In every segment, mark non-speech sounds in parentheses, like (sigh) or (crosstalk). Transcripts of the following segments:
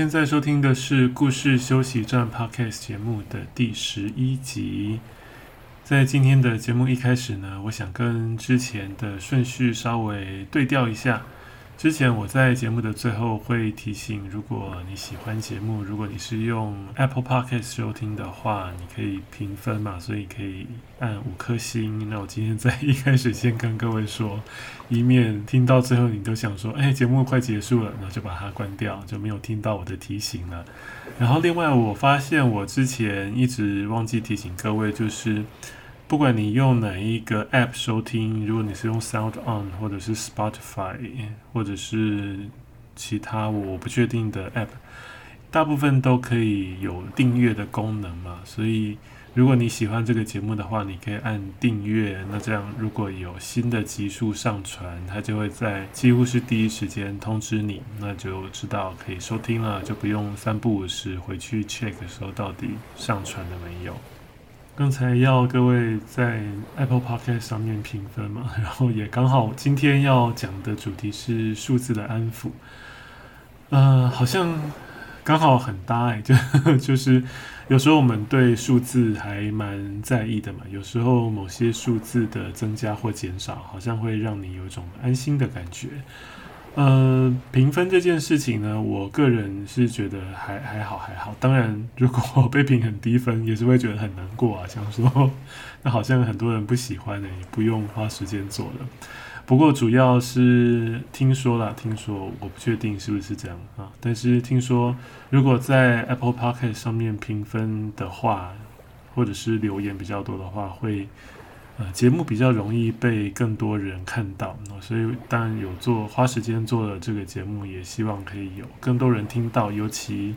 现在收听的是故事休息站 Podcast 节目的第十一集。在今天的节目一开始呢，我想跟之前的顺序稍微对调一下。之前我在节目的最后会提醒，如果你喜欢节目，如果你是用 Apple Podcast 收听的话，你可以评分嘛，所以可以按五颗星。那我今天在一开始先跟各位说，以免听到最后你都想说，哎，节目快结束了，那就把它关掉，就没有听到我的提醒了。然后另外我发现我之前一直忘记提醒各位，就是。不管你用哪一个 App 收听，如果你是用 Sound On 或者是 Spotify 或者是其他我不确定的 App，大部分都可以有订阅的功能嘛。所以如果你喜欢这个节目的话，你可以按订阅。那这样如果有新的集数上传，它就会在几乎是第一时间通知你，那就知道可以收听了，就不用三不五时回去 check 的时候到底上传了没有。刚才要各位在 Apple Podcast 上面评分嘛，(laughs) 然后也刚好今天要讲的主题是数字的安抚，呃，好像刚好很搭哎，(laughs) 就就是有时候我们对数字还蛮在意的嘛，有时候某些数字的增加或减少，好像会让你有一种安心的感觉。呃，评分这件事情呢，我个人是觉得还还好还好。当然，如果被评很低分，也是会觉得很难过啊。想说，(laughs) 那好像很多人不喜欢的，也不用花时间做了。不过主要是听说了，听说我不确定是不是这样啊。但是听说，如果在 Apple Podcast 上面评分的话，或者是留言比较多的话，会。呃，节目比较容易被更多人看到，所以当然有做花时间做了这个节目，也希望可以有更多人听到，尤其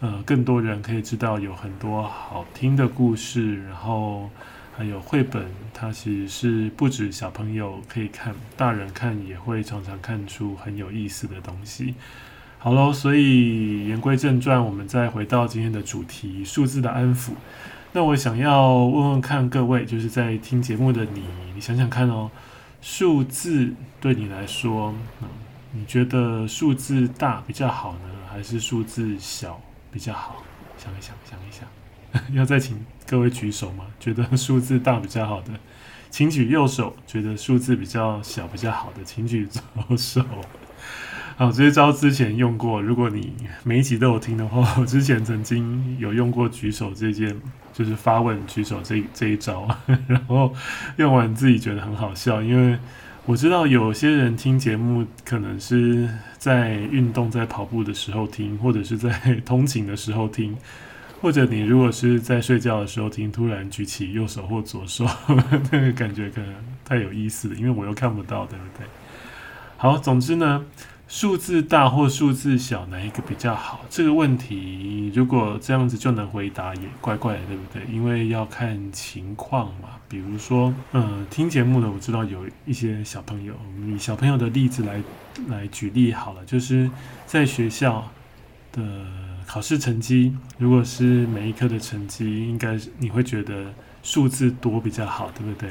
呃更多人可以知道有很多好听的故事，然后还有绘本，它其实是不止小朋友可以看，大人看也会常常看出很有意思的东西。好喽，所以言归正传，我们再回到今天的主题——数字的安抚。那我想要问问看各位，就是在听节目的你，你想想看哦，数字对你来说，嗯，你觉得数字大比较好呢，还是数字小比较好？想一想，想一想，(laughs) 要再请各位举手吗？觉得数字大比较好的，请举右手；觉得数字比较小比较好的，请举左手。(laughs) 好，这些招之前用过。如果你每一集都有听的话，我之前曾经有用过举手这件，就是发问举手这这一招，(laughs) 然后用完自己觉得很好笑，因为我知道有些人听节目可能是在运动、在跑步的时候听，或者是在 (laughs) 通勤的时候听，或者你如果是在睡觉的时候听，突然举起右手或左手，(laughs) 那个感觉可能太有意思了，因为我又看不到，对不对？好，总之呢。数字大或数字小，哪一个比较好？这个问题如果这样子就能回答，也怪怪的，对不对？因为要看情况嘛。比如说，呃，听节目的我知道有一些小朋友，以小朋友的例子来来举例好了，就是在学校的考试成绩，如果是每一科的成绩，应该你会觉得数字多比较好，对不对？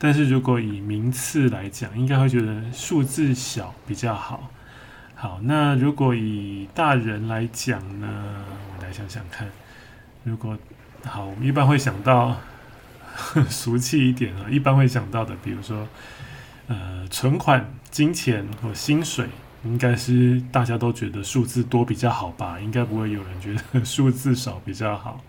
但是如果以名次来讲，应该会觉得数字小比较好。好，那如果以大人来讲呢？我来想想看。如果好，我们一般会想到 (laughs) 俗气一点啊，一般会想到的，比如说呃，存款、金钱或薪水，应该是大家都觉得数字多比较好吧？应该不会有人觉得数字少比较好。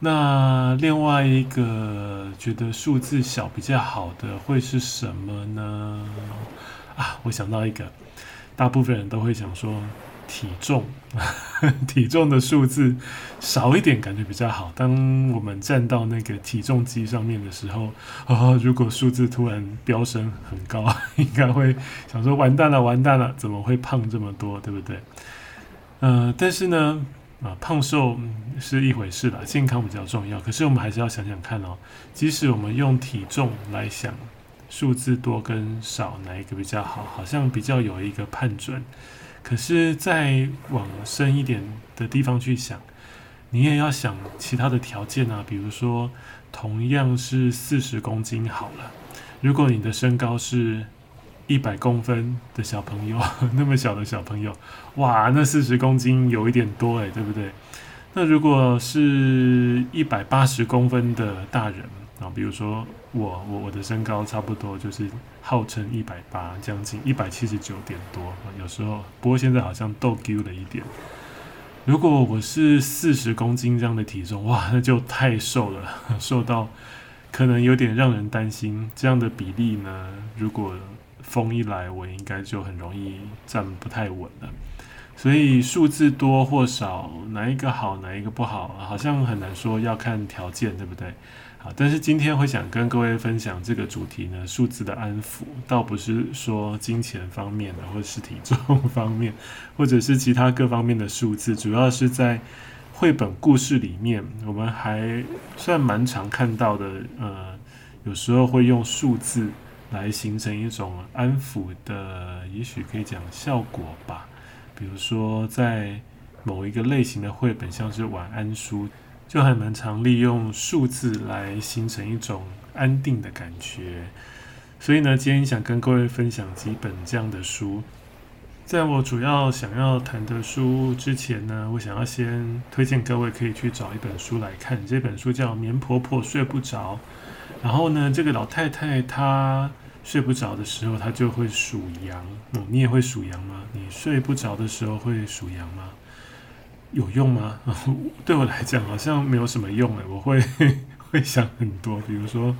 那另外一个觉得数字小比较好的会是什么呢？啊，我想到一个。大部分人都会想说，体重，(laughs) 体重的数字少一点感觉比较好。当我们站到那个体重机上面的时候，哦，如果数字突然飙升很高，(laughs) 应该会想说完蛋了，完蛋了，怎么会胖这么多，对不对？呃，但是呢，啊，胖瘦是一回事啦，健康比较重要。可是我们还是要想想看哦，即使我们用体重来想，数字多跟少哪一个比较好，好像比较有一个判准。可是再往深一点的地方去想，你也要想其他的条件啊，比如说同样是四十公斤好了，如果你的身高是。一百公分的小朋友，那么小的小朋友，哇，那四十公斤有一点多诶，对不对？那如果是一百八十公分的大人啊，比如说我，我我的身高差不多就是号称一百八，将近一百七十九点多，有时候，不过现在好像逗丢了一点。如果我是四十公斤这样的体重，哇，那就太瘦了，瘦到可能有点让人担心。这样的比例呢，如果风一来，我应该就很容易站不太稳了。所以数字多或少，哪一个好，哪一个不好，好像很难说，要看条件，对不对？好，但是今天会想跟各位分享这个主题呢，数字的安抚，倒不是说金钱方面的，或者是体重方面，或者是其他各方面的数字，主要是在绘本故事里面，我们还算蛮常看到的。呃，有时候会用数字。来形成一种安抚的，也许可以讲效果吧。比如说，在某一个类型的绘本，像是晚安书，就还蛮常利用数字来形成一种安定的感觉。所以呢，今天想跟各位分享几本这样的书。在我主要想要谈的书之前呢，我想要先推荐各位可以去找一本书来看。这本书叫《棉婆婆睡不着》。然后呢，这个老太太她。睡不着的时候，她就会数羊。哦，你也会数羊吗？你睡不着的时候会数羊吗？有用吗？(laughs) 对我来讲好像没有什么用诶，我会 (laughs) 会想很多，比如说，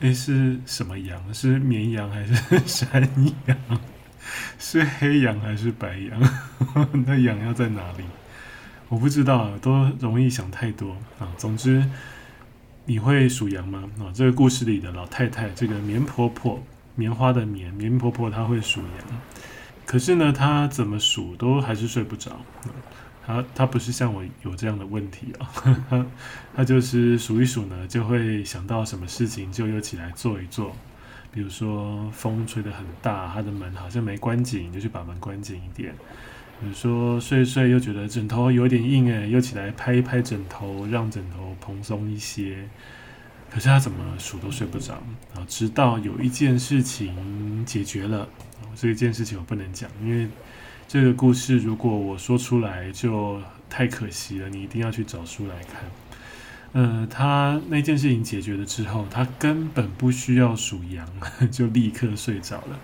诶，是什么羊？是绵羊还是山羊？(laughs) 是黑羊还是白羊？那羊要在哪里？我不知道，都容易想太多啊。总之。你会数羊吗？啊，这个故事里的老太太，这个棉婆婆，棉花的棉，棉婆婆她会数羊，可是呢，她怎么数都还是睡不着。他他不是像我有这样的问题啊，(laughs) 她她就是数一数呢，就会想到什么事情就又起来做一做。比如说风吹得很大，他的门好像没关紧，就去把门关紧一点。比如说睡睡又觉得枕头有点硬诶，又起来拍一拍枕头，让枕头蓬松一些。可是他怎么数都睡不着啊！直到有一件事情解决了，这一件事情我不能讲，因为这个故事如果我说出来就太可惜了。你一定要去找书来看。呃，他那件事情解决了之后，他根本不需要数羊，(laughs) 就立刻睡着了。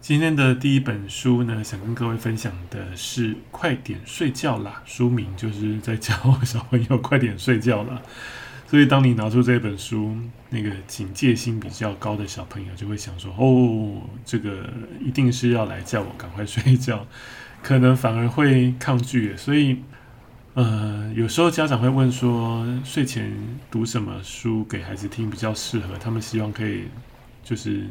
今天的第一本书呢，想跟各位分享的是《快点睡觉啦》，书名就是在教小朋友快点睡觉了。所以，当你拿出这本书，那个警戒心比较高的小朋友就会想说：“哦，这个一定是要来叫我赶快睡觉。”可能反而会抗拒。所以，呃，有时候家长会问说：“睡前读什么书给孩子听比较适合？”他们希望可以就是。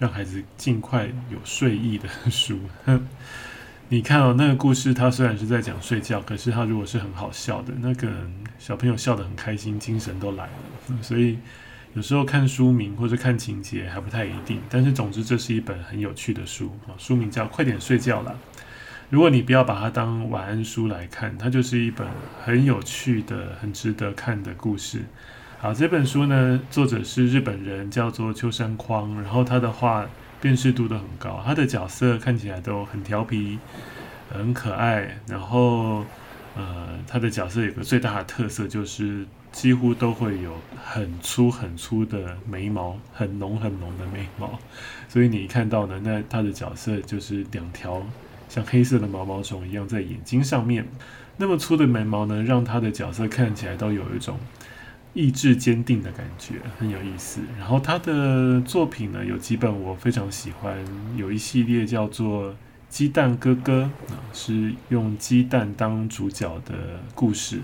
让孩子尽快有睡意的书。(laughs) 你看哦，那个故事，它虽然是在讲睡觉，可是它如果是很好笑的，那个小朋友笑得很开心，精神都来了。所以有时候看书名或者看情节还不太一定，但是总之这是一本很有趣的书啊。书名叫《快点睡觉啦》。如果你不要把它当晚安书来看，它就是一本很有趣的、很值得看的故事。好，这本书呢，作者是日本人，叫做秋山匡。然后他的画辨识度都很高，他的角色看起来都很调皮，很可爱。然后，呃，他的角色有个最大的特色，就是几乎都会有很粗很粗的眉毛，很浓很浓的眉毛。所以你一看到呢，那他的角色就是两条像黑色的毛毛虫一样在眼睛上面。那么粗的眉毛呢，让他的角色看起来都有一种。意志坚定的感觉很有意思。然后他的作品呢，有几本我非常喜欢，有一系列叫做《鸡蛋哥哥》啊，是用鸡蛋当主角的故事，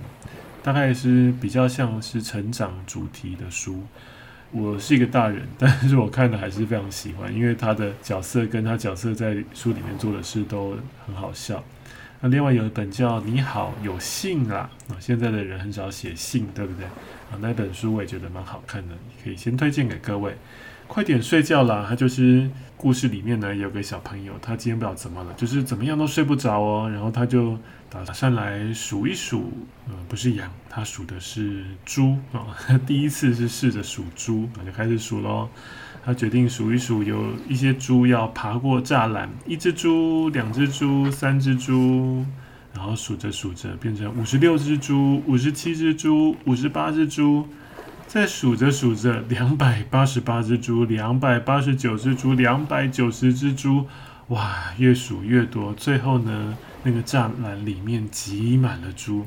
大概是比较像是成长主题的书。我是一个大人，(laughs) 但是我看的还是非常喜欢，因为他的角色跟他角色在书里面做的事都很好笑。那另外有一本叫《你好，有信啦》啊，现在的人很少写信，对不对？那本书我也觉得蛮好看的，可以先推荐给各位。快点睡觉啦！他就是故事里面呢，有个小朋友，他今天不知道怎么了，就是怎么样都睡不着哦。然后他就打算来数一数，呃，不是羊，他数的是猪啊。他 (laughs) 第一次是试着数猪，那就开始数喽。他决定数一数，有一些猪要爬过栅栏，一只猪、两只猪、三只猪，然后数着数着变成五十六只猪、五十七只猪、五十八只猪。再数着数着，两百八十八只猪，两百八十九只猪，两百九十只猪，哇，越数越多，最后呢，那个栅栏里面挤满了猪。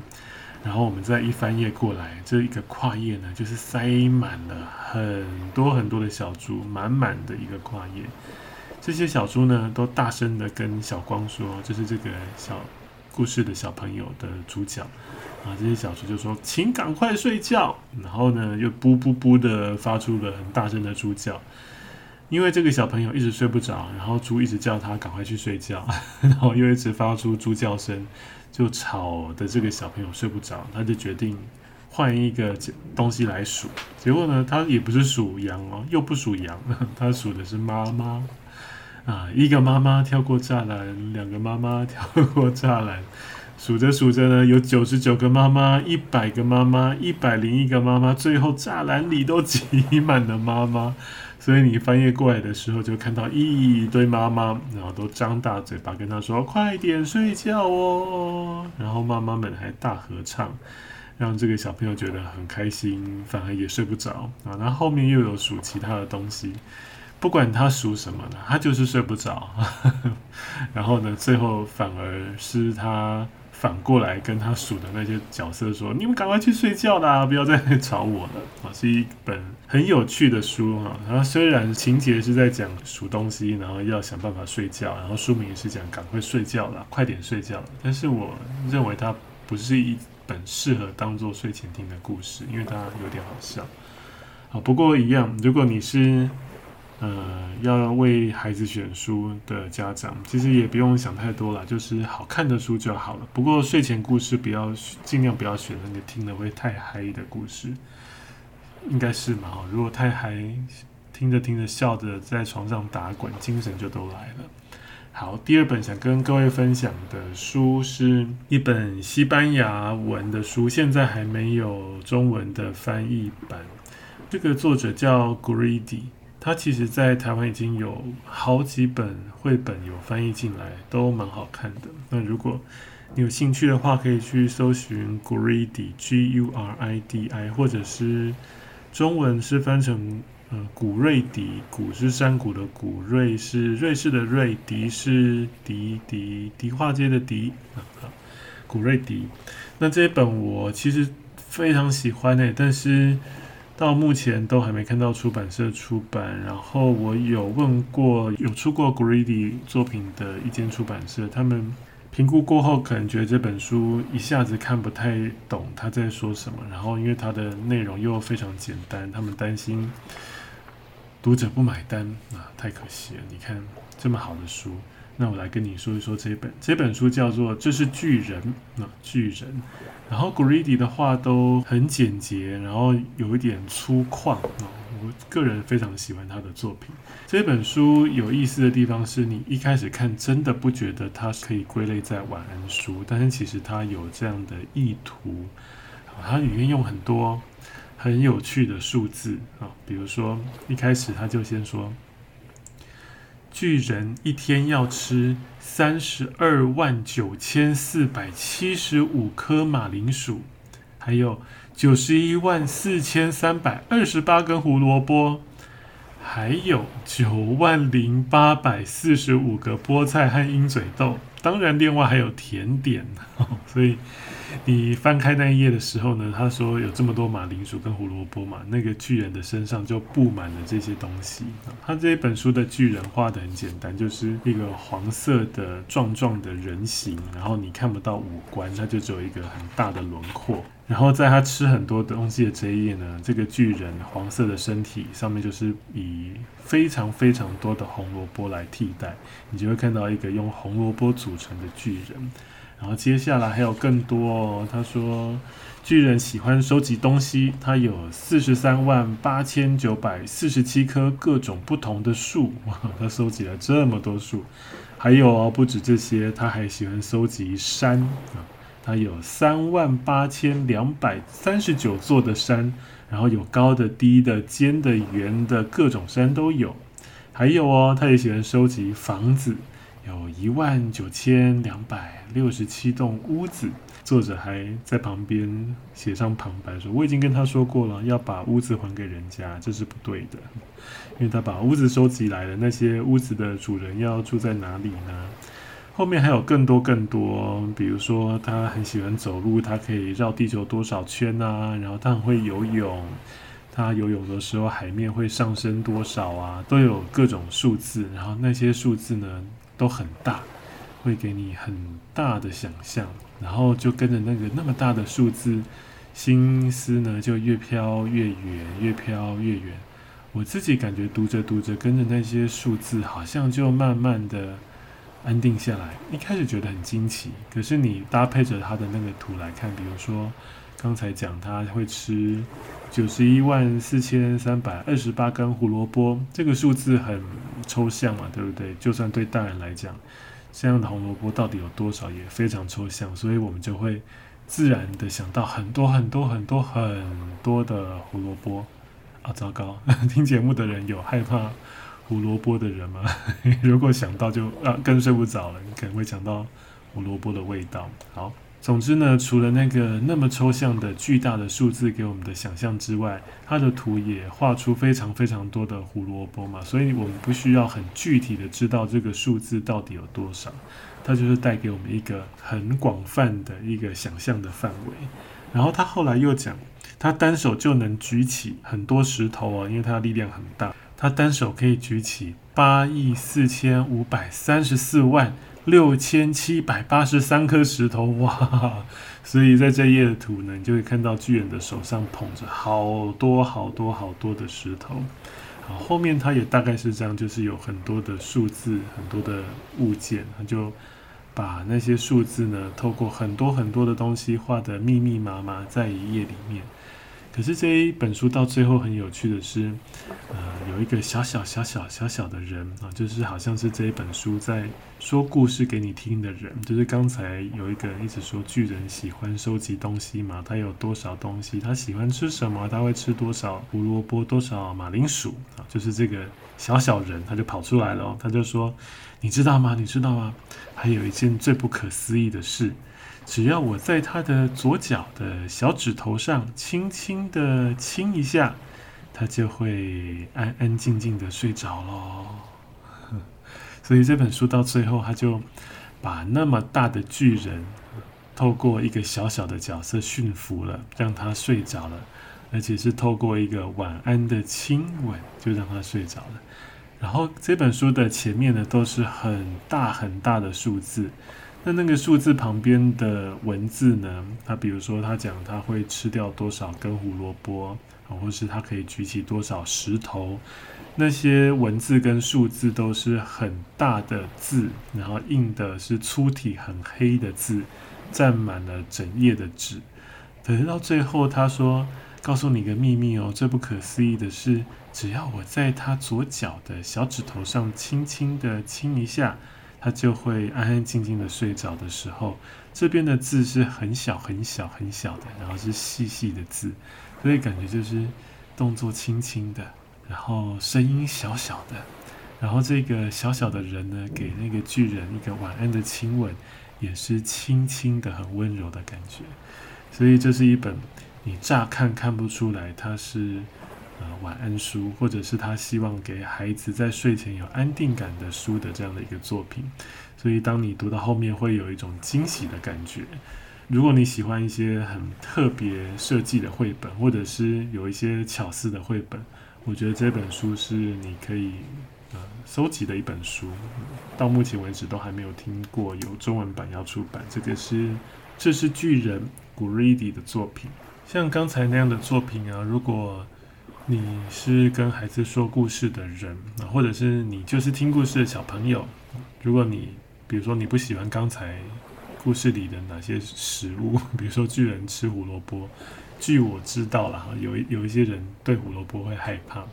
然后我们再一翻页过来，这一个跨页呢，就是塞满了很多很多的小猪，满满的一个跨页。这些小猪呢，都大声的跟小光说：“这是这个小故事的小朋友的主角。”啊，这些小猪就说：“请赶快睡觉。”然后呢，又“噗噗噗”的发出了很大声的猪叫，因为这个小朋友一直睡不着，然后猪一直叫他赶快去睡觉，(laughs) 然后又一直发出猪叫声，就吵得这个小朋友睡不着。他就决定换一个东西来数。结果呢，他也不是数羊哦，又不数羊，(laughs) 他数的是妈妈。啊，一个妈妈跳过栅栏，两个妈妈跳过栅栏。(laughs) 数着数着呢，有九十九个妈妈，一百个妈妈，一百零一个妈妈，最后栅栏里都挤满了妈妈。所以你翻页过来的时候，就看到一堆妈妈，然后都张大嘴巴跟他说：“快点睡觉哦！”然后妈妈们还大合唱，让这个小朋友觉得很开心，反而也睡不着啊。那后面又有数其他的东西，不管他数什么呢，他就是睡不着。(laughs) 然后呢，最后反而是他。反过来跟他数的那些角色说：“你们赶快去睡觉啦，不要再吵我了。”啊，是一本很有趣的书哈。然后虽然情节是在讲数东西，然后要想办法睡觉，然后书名也是讲赶快睡觉啦，快点睡觉。但是我认为它不是一本适合当做睡前听的故事，因为它有点好笑。好，不过一样，如果你是。呃，要为孩子选书的家长，其实也不用想太多了，就是好看的书就好了。不过睡前故事不要尽量不要选那个听了会太嗨的故事，应该是嘛？如果太嗨，听着听着笑着在床上打滚，精神就都来了。好，第二本想跟各位分享的书是一本西班牙文的书，现在还没有中文的翻译版。这个作者叫 Guridi。他其实，在台湾已经有好几本绘本有翻译进来，都蛮好看的。那如果你有兴趣的话，可以去搜寻 Guridi，G-U-R-I-D-I，或者是中文是翻成呃古瑞迪，古是山谷的古，瑞是瑞士的瑞，迪是迪迪迪化街的迪啊，古瑞迪。那这一本我其实非常喜欢诶，但是。到目前都还没看到出版社出版，然后我有问过有出过 Greedy 作品的一间出版社，他们评估过后可能觉得这本书一下子看不太懂他在说什么，然后因为它的内容又非常简单，他们担心读者不买单啊，太可惜了。你看这么好的书。那我来跟你说一说这本这本书叫做《这是巨人》啊，巨人。然后 Greedy 的话都很简洁，然后有一点粗犷啊。我个人非常喜欢他的作品。这本书有意思的地方是你一开始看真的不觉得它可以归类在晚安书，但是其实它有这样的意图。它里面用很多很有趣的数字啊，比如说一开始他就先说。巨人一天要吃三十二万九千四百七十五颗马铃薯，还有九十一万四千三百二十八根胡萝卜，还有九万零八百四十五个菠菜和鹰嘴豆。当然，另外还有甜点，(laughs) 所以。你翻开那一页的时候呢，他说有这么多马铃薯跟胡萝卜嘛，那个巨人的身上就布满了这些东西。他这一本书的巨人画的很简单，就是一个黄色的壮壮的人形，然后你看不到五官，它就只有一个很大的轮廓。然后在他吃很多东西的这一页呢，这个巨人黄色的身体上面就是以非常非常多的红萝卜来替代，你就会看到一个用红萝卜组成的巨人。然后接下来还有更多哦。他说，巨人喜欢收集东西，他有四十三万八千九百四十七棵各种不同的树，哇，(laughs) 他收集了这么多树。还有哦，不止这些，他还喜欢收集山啊，他有三万八千两百三十九座的山，然后有高的、低的、尖的、圆的，各种山都有。还有哦，他也喜欢收集房子。有一万九千两百六十七栋屋子，作者还在旁边写上旁白说：“我已经跟他说过了，要把屋子还给人家，这是不对的，因为他把屋子收集来了，那些屋子的主人要住在哪里呢？”后面还有更多更多，比如说他很喜欢走路，他可以绕地球多少圈啊？然后他很会游泳，他游泳的时候海面会上升多少啊？都有各种数字，然后那些数字呢？都很大，会给你很大的想象，然后就跟着那个那么大的数字，心思呢就越飘越远，越飘越远。我自己感觉读着读着，跟着那些数字，好像就慢慢的安定下来。一开始觉得很惊奇，可是你搭配着他的那个图来看，比如说刚才讲他会吃九十一万四千三百二十八根胡萝卜，这个数字很。抽象嘛，对不对？就算对大人来讲，这样的红萝卜到底有多少也非常抽象，所以我们就会自然的想到很多很多很多很多的胡萝卜。啊，糟糕！(laughs) 听节目的人有害怕胡萝卜的人吗？(laughs) 如果想到就啊更睡不着了，你可能会想到胡萝卜的味道。好。总之呢，除了那个那么抽象的巨大的数字给我们的想象之外，它的图也画出非常非常多的胡萝卜嘛，所以我们不需要很具体的知道这个数字到底有多少，它就是带给我们一个很广泛的一个想象的范围。然后他后来又讲，他单手就能举起很多石头啊，因为他的力量很大，他单手可以举起八亿四千五百三十四万。六千七百八十三颗石头，哇！所以在这页的图呢，你就会看到巨人的手上捧着好多好多好多的石头。好，后面他也大概是这样，就是有很多的数字，很多的物件，他就把那些数字呢，透过很多很多的东西画得密密麻麻在一页里面。可是这一本书到最后很有趣的是，呃，有一个小小小小小小的人啊，就是好像是这一本书在说故事给你听的人。就是刚才有一个人一直说巨人喜欢收集东西嘛，他有多少东西，他喜欢吃什么，他会吃多少胡萝卜，多少马铃薯啊，就是这个小小人他就跑出来了，他就说：“你知道吗？你知道吗？还有一件最不可思议的事。”只要我在他的左脚的小指头上轻轻的亲一下，他就会安安静静的睡着喽。所以这本书到最后，他就把那么大的巨人透过一个小小的角色驯服了，让他睡着了，而且是透过一个晚安的亲吻，就让他睡着了。然后这本书的前面呢，都是很大很大的数字。那那个数字旁边的文字呢？他比如说，他讲他会吃掉多少根胡萝卜，或是他可以举起多少石头，那些文字跟数字都是很大的字，然后印的是粗体很黑的字，占满了整页的纸。可是到最后，他说：“告诉你个秘密哦，最不可思议的是，只要我在他左脚的小指头上轻轻的亲一下。”他就会安安静静的睡着的时候，这边的字是很小很小很小的，然后是细细的字，所以感觉就是动作轻轻的，然后声音小小的，然后这个小小的人呢，给那个巨人一个晚安的亲吻，也是轻轻的、很温柔的感觉。所以这是一本你乍看看不出来它是。呃，晚安书，或者是他希望给孩子在睡前有安定感的书的这样的一个作品，所以当你读到后面会有一种惊喜的感觉。如果你喜欢一些很特别设计的绘本，或者是有一些巧思的绘本，我觉得这本书是你可以呃收集的一本书。到目前为止都还没有听过有中文版要出版，这个是这是巨人古瑞迪的作品。像刚才那样的作品啊，如果你是跟孩子说故事的人啊，或者是你就是听故事的小朋友。如果你比如说你不喜欢刚才故事里的哪些食物，(laughs) 比如说巨人吃胡萝卜。据我知道了哈，有有一些人对胡萝卜会害怕，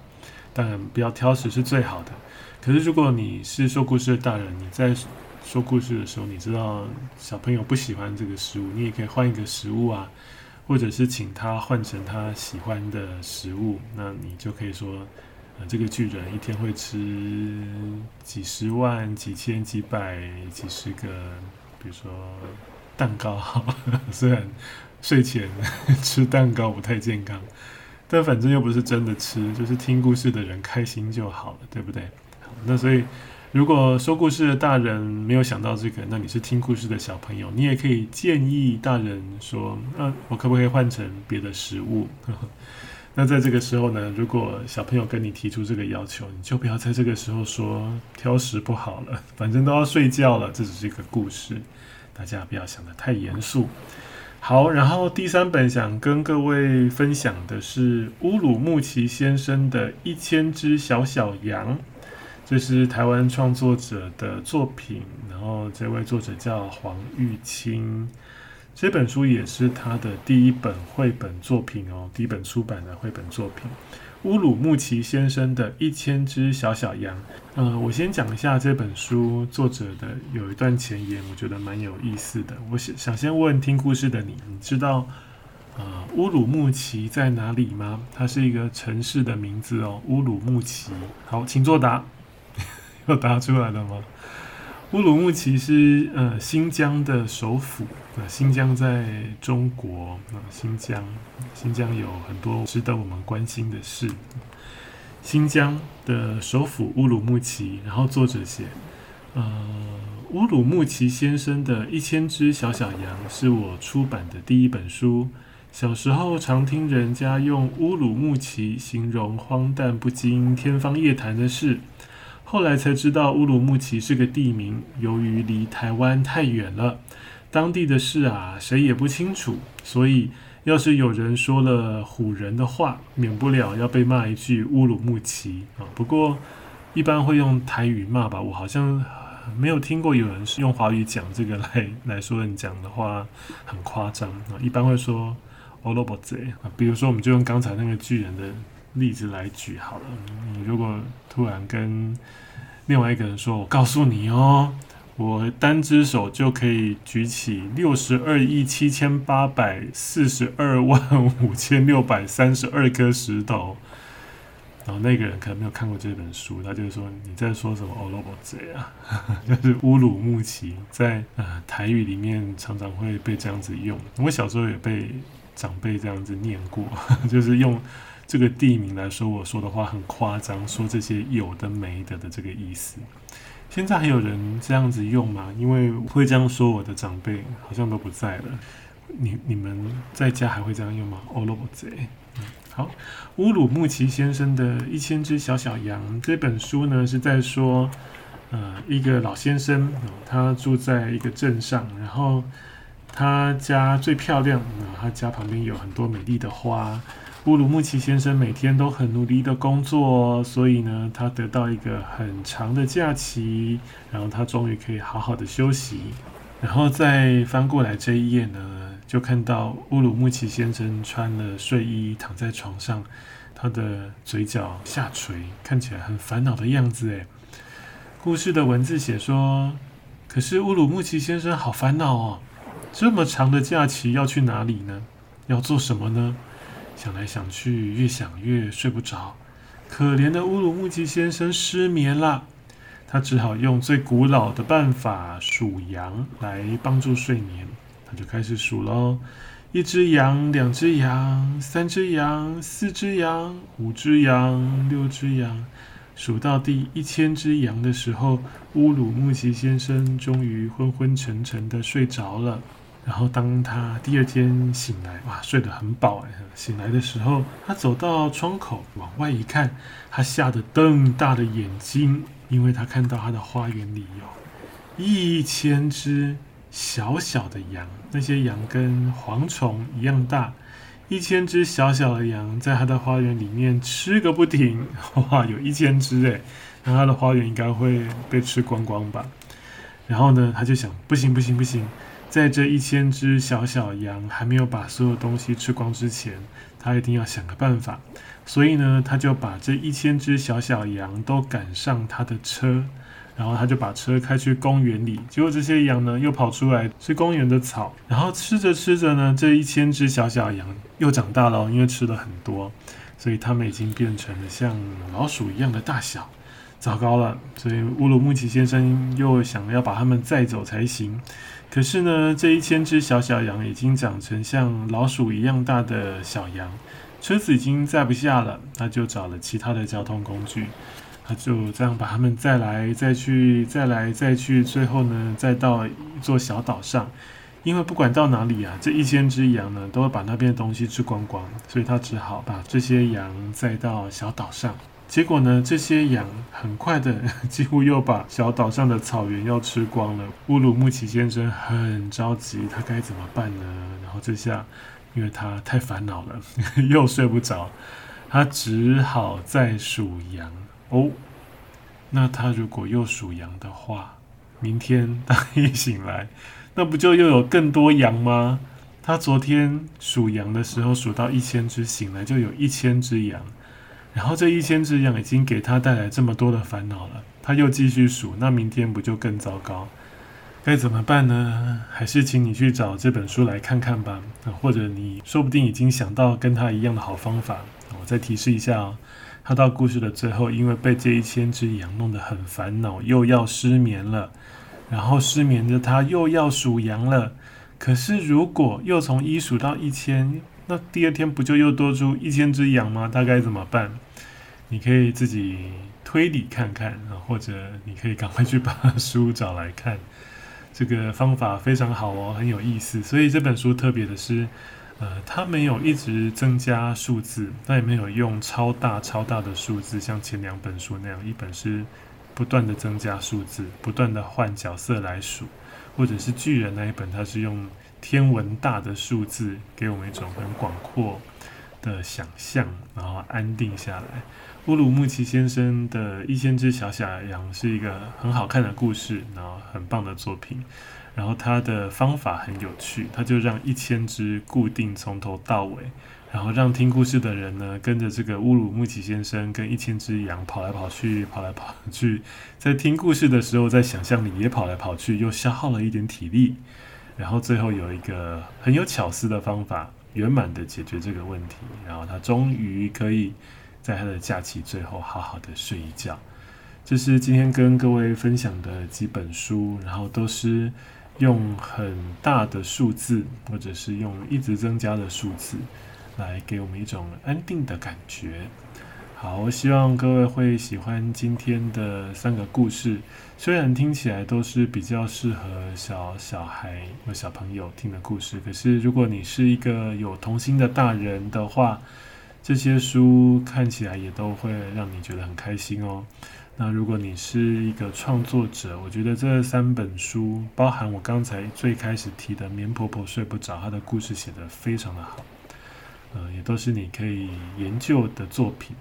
当然不要挑食是最好的。可是如果你是说故事的大人，你在说故事的时候，你知道小朋友不喜欢这个食物，你也可以换一个食物啊，或者是请他换成他喜欢的食物，那你就可以说，呃，这个巨人一天会吃几十万、几千、几百、几十个，比如说蛋糕，(laughs) 虽然。睡前吃蛋糕不太健康，但反正又不是真的吃，就是听故事的人开心就好了，对不对？那所以如果说故事的大人没有想到这个，那你是听故事的小朋友，你也可以建议大人说：“那我可不可以换成别的食物？” (laughs) 那在这个时候呢，如果小朋友跟你提出这个要求，你就不要在这个时候说挑食不好了，(laughs) 反正都要睡觉了，这只是一个故事，大家不要想得太严肃。好，然后第三本想跟各位分享的是乌鲁木齐先生的一千只小小羊，这是台湾创作者的作品，然后这位作者叫黄玉清，这本书也是他的第一本绘本作品哦，第一本出版的绘本作品。乌鲁木齐先生的一千只小小羊。呃，我先讲一下这本书作者的有一段前言，我觉得蛮有意思的。我想想先问听故事的你，你知道呃乌鲁木齐在哪里吗？它是一个城市的名字哦，乌鲁木齐。好，请作答。要答出来了吗？乌鲁木齐是呃新疆的首府。那新疆在中国啊，新疆，新疆有很多值得我们关心的事。新疆的首府乌鲁木齐，然后作者写，呃，乌鲁木齐先生的一千只小小羊是我出版的第一本书。小时候常听人家用乌鲁木齐形容荒诞不经、天方夜谭的事，后来才知道乌鲁木齐是个地名，由于离台湾太远了。当地的事啊，谁也不清楚，所以要是有人说了唬人的话，免不了要被骂一句乌鲁木齐啊。不过一般会用台语骂吧，我好像没有听过有人是用华语讲这个来来说你讲的话很夸张啊。一般会说欧罗巴贼啊，比如说我们就用刚才那个巨人的例子来举好了。你如果突然跟另外一个人说，我告诉你哦。我单只手就可以举起六十二亿七千八百四十二万五千六百三十二颗石头，然后那个人可能没有看过这本书，他就说：“你在说什么？欧罗巴贼啊？” (laughs) 就是乌鲁木齐，在呃台语里面常常会被这样子用。我小时候也被长辈这样子念过，(laughs) 就是用这个地名来说我说的话很夸张，说这些有的没的的这个意思。现在还有人这样子用吗？因为会这样说我的长辈好像都不在了。你你们在家还会这样用吗？欧罗贼。好，乌鲁木齐先生的一千只小小羊这本书呢，是在说，呃，一个老先生，他住在一个镇上，然后他家最漂亮，他家旁边有很多美丽的花。乌鲁木齐先生每天都很努力的工作，所以呢，他得到一个很长的假期，然后他终于可以好好的休息。然后再翻过来这一页呢，就看到乌鲁木齐先生穿了睡衣躺在床上，他的嘴角下垂，看起来很烦恼的样子。诶，故事的文字写说，可是乌鲁木齐先生好烦恼哦，这么长的假期要去哪里呢？要做什么呢？想来想去，越想越睡不着。可怜的乌鲁木齐先生失眠了，他只好用最古老的办法数羊来帮助睡眠。他就开始数喽：一只羊，两只羊，三只羊，四只羊，五只羊，六只羊。数到第一千只羊的时候，乌鲁木齐先生终于昏昏沉沉的睡着了。然后当他第二天醒来，哇，睡得很饱哎！醒来的时候，他走到窗口往外一看，他吓得瞪大了眼睛，因为他看到他的花园里有一千只小小的羊，那些羊跟蝗虫一样大，一千只小小的羊在他的花园里面吃个不停，哇，有一千只哎，那他的花园应该会被吃光光吧？然后呢，他就想，不行不行不行。在这一千只小小羊还没有把所有东西吃光之前，他一定要想个办法。所以呢，他就把这一千只小小羊都赶上他的车，然后他就把车开去公园里。结果这些羊呢，又跑出来吃公园的草，然后吃着吃着呢，这一千只小小羊又长大了，因为吃了很多，所以他们已经变成了像老鼠一样的大小。糟糕了，所以乌鲁木齐先生又想要把他们载走才行。可是呢，这一千只小小羊已经长成像老鼠一样大的小羊，车子已经载不下了，他就找了其他的交通工具，他就这样把他们载来载去，载来载去，最后呢，再到一座小岛上。因为不管到哪里啊，这一千只羊呢，都会把那边的东西吃光光，所以他只好把这些羊载到小岛上。结果呢，这些羊很快的 (laughs) 几乎又把小岛上的草原要吃光了。乌鲁木齐先生很着急，他该怎么办呢？然后这下，因为他太烦恼了，(laughs) 又睡不着，他只好再数羊。哦，那他如果又数羊的话，明天他一醒来，那不就又有更多羊吗？他昨天数羊的时候数到一千只，醒来就有一千只羊。然后这一千只羊已经给他带来这么多的烦恼了，他又继续数，那明天不就更糟糕？该怎么办呢？还是请你去找这本书来看看吧，或者你说不定已经想到跟他一样的好方法。我再提示一下哦，他到故事的最后，因为被这一千只羊弄得很烦恼，又要失眠了，然后失眠的他又要数羊了。可是如果又从一数到一千，那第二天不就又多出一千只羊吗？他该怎么办？你可以自己推理看看，或者你可以赶快去把书找来看。这个方法非常好哦，很有意思。所以这本书特别的是，呃，它没有一直增加数字，它也没有用超大超大的数字，像前两本书那样，一本是不断的增加数字，不断的换角色来数，或者是巨人那一本，它是用天文大的数字，给我们一种很广阔的想象，然后安定下来。乌鲁木齐先生的《一千只小小羊》是一个很好看的故事，然后很棒的作品。然后他的方法很有趣，他就让一千只固定从头到尾，然后让听故事的人呢跟着这个乌鲁木齐先生跟一千只羊跑来跑去，跑来跑去，在听故事的时候，在想象里也跑来跑去，又消耗了一点体力。然后最后有一个很有巧思的方法，圆满的解决这个问题。然后他终于可以。在他的假期最后，好好的睡一觉。这是今天跟各位分享的几本书，然后都是用很大的数字，或者是用一直增加的数字，来给我们一种安定的感觉。好，我希望各位会喜欢今天的三个故事，虽然听起来都是比较适合小小孩或小朋友听的故事，可是如果你是一个有童心的大人的话，这些书看起来也都会让你觉得很开心哦。那如果你是一个创作者，我觉得这三本书，包含我刚才最开始提的《棉婆婆睡不着》，她的故事写得非常的好，呃，也都是你可以研究的作品。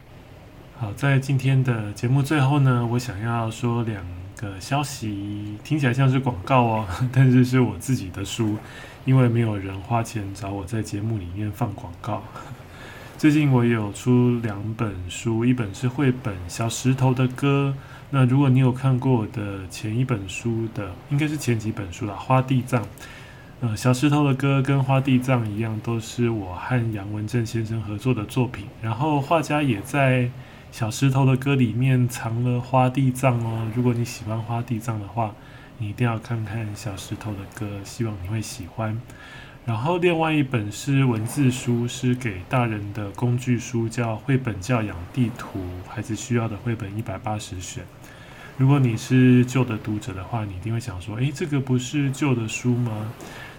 好，在今天的节目最后呢，我想要说两个消息，听起来像是广告哦，(laughs) 但是是我自己的书，因为没有人花钱找我在节目里面放广告。(laughs) 最近我有出两本书，一本是绘本《小石头的歌》。那如果你有看过我的前一本书的，应该是前几本书啦，《花地藏》。呃，《小石头的歌》跟《花地藏》一样，都是我和杨文正先生合作的作品。然后画家也在《小石头的歌》里面藏了花地藏哦。如果你喜欢花地藏的话，你一定要看看《小石头的歌》，希望你会喜欢。然后另外一本是文字书，是给大人的工具书，叫《绘本教养地图》，孩子需要的绘本一百八十选。如果你是旧的读者的话，你一定会想说：诶，这个不是旧的书吗？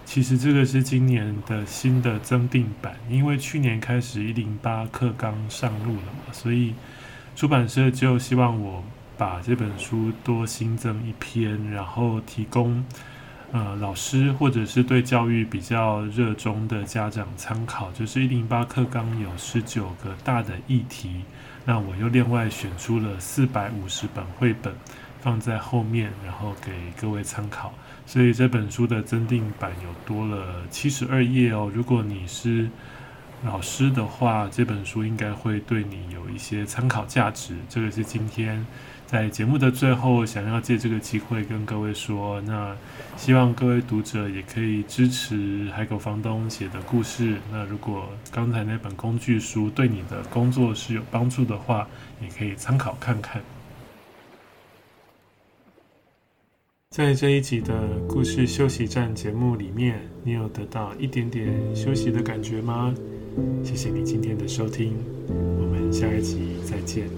其实这个是今年的新的增订版，因为去年开始一零八课纲上路了嘛，所以出版社就希望我把这本书多新增一篇，然后提供。呃，老师或者是对教育比较热衷的家长参考，就是一零八课纲有十九个大的议题，那我又另外选出了四百五十本绘本，放在后面，然后给各位参考。所以这本书的增订版有多了七十二页哦。如果你是老师的话，这本书应该会对你有一些参考价值。这个是今天在节目的最后，想要借这个机会跟各位说，那希望各位读者也可以支持海狗房东写的故事。那如果刚才那本工具书对你的工作是有帮助的话，也可以参考看看。在这一集的故事休息站节目里面，你有得到一点点休息的感觉吗？谢谢你今天的收听，我们下一集再见。